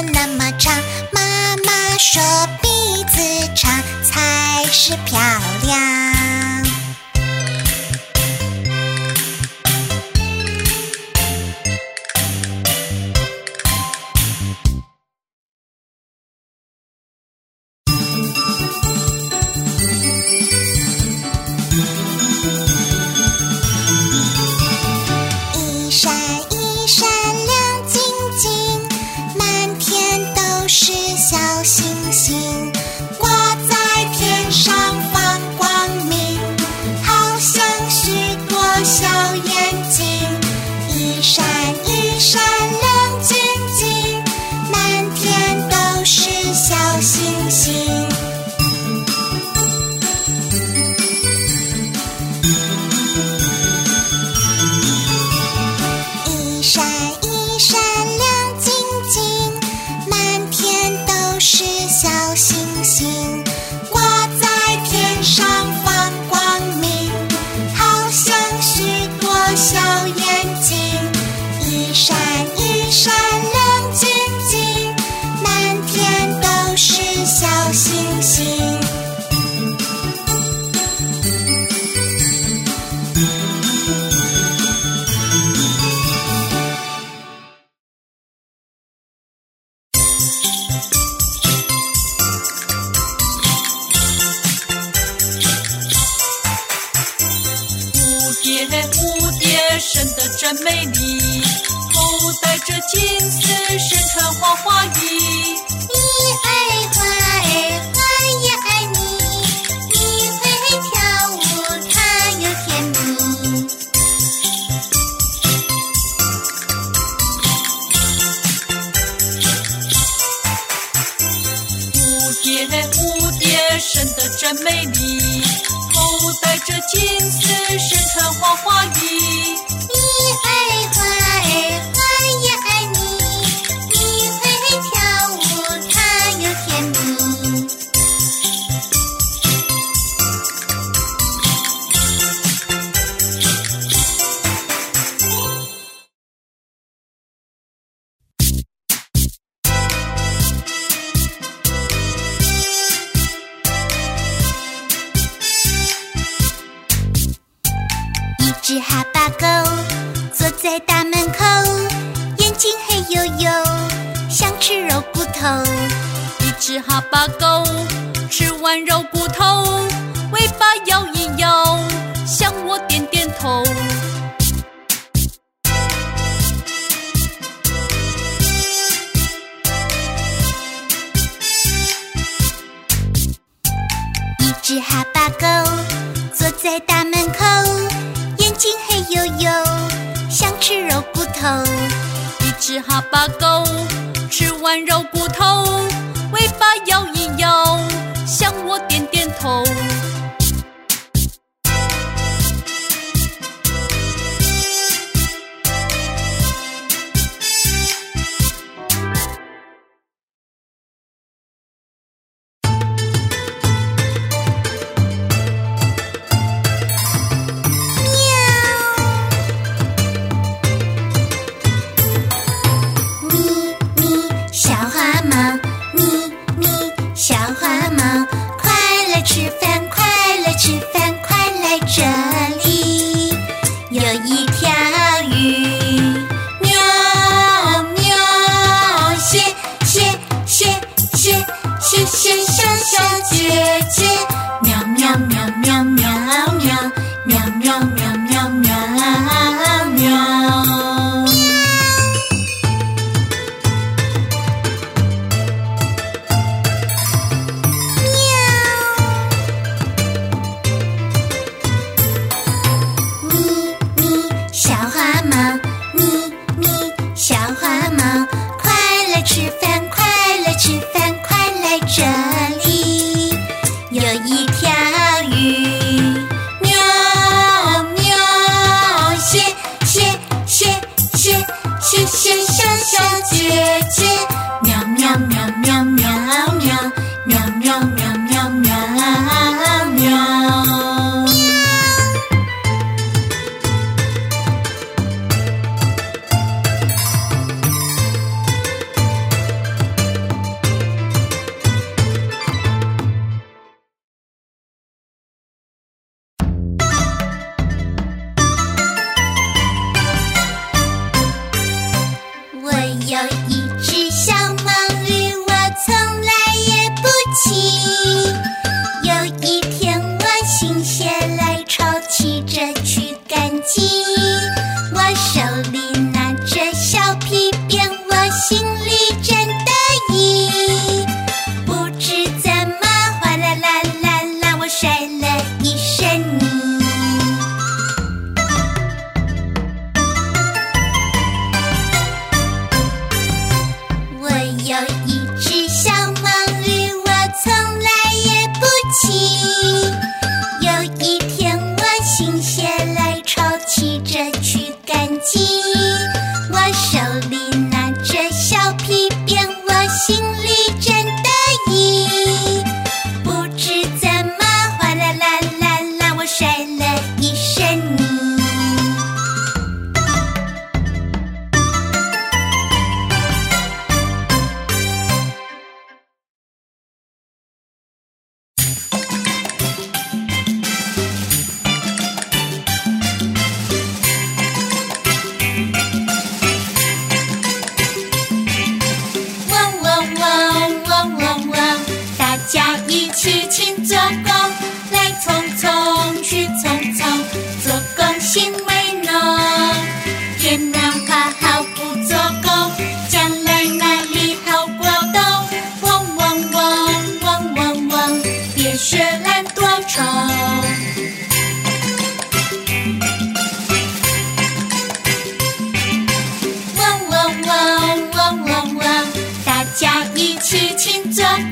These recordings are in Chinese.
那么长？妈妈说鼻子长才是漂亮。只哈巴狗坐在大门口，眼睛黑黝黝，想吃肉骨头。一只哈巴狗吃完肉骨头，尾巴摇一摇，向我点点头。一只哈巴狗坐在大。心黑黝黝想吃肉骨头，一只哈巴狗吃完肉骨头，尾巴摇一 yo. 事情做工，来匆匆去匆匆，做工心为浓。天南卡好不做工，将来哪里好过冬？嗡嗡嗡嗡嗡嗡，别学懒多愁。嗡嗡嗡嗡嗡嗡，大家一起勤做工。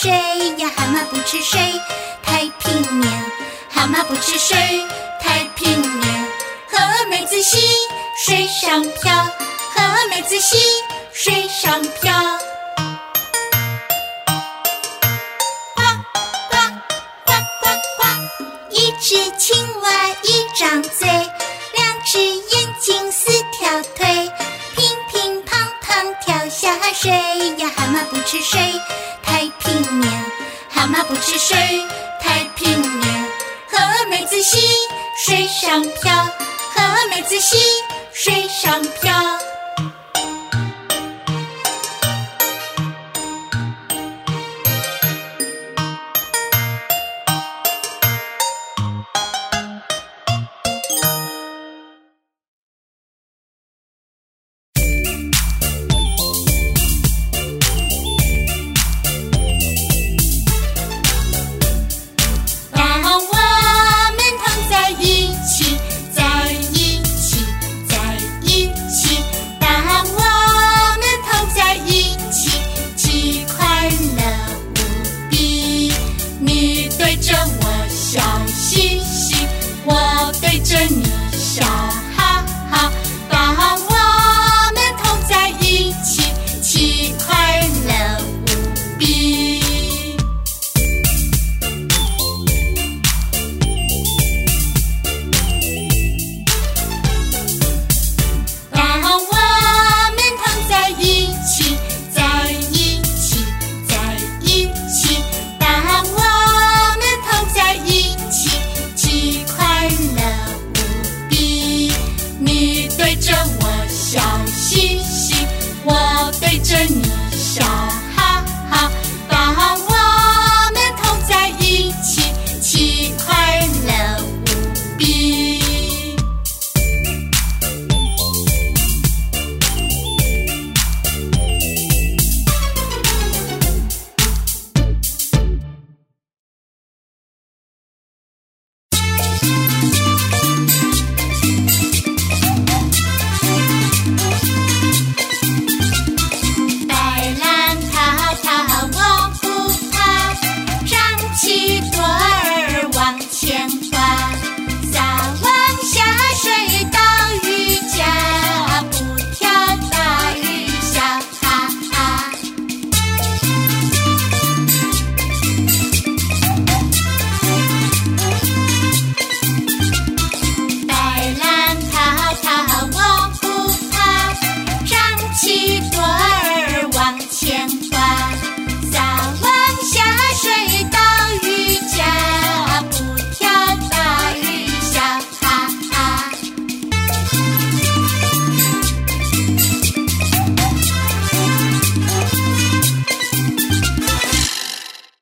水呀，蛤蟆不吃水。太平鸟，蛤蟆不吃水。太平鸟，和妹子戏，水上漂，和妹子戏，水上漂。呱呱呱呱呱，一只青蛙一张嘴，两只眼睛四条腿，乒乒乓乓跳下水呀，蛤蟆不吃水。太平鸟，蛤蟆不吃水。太平鸟，河妹子戏，水上漂，河妹子戏，水上漂。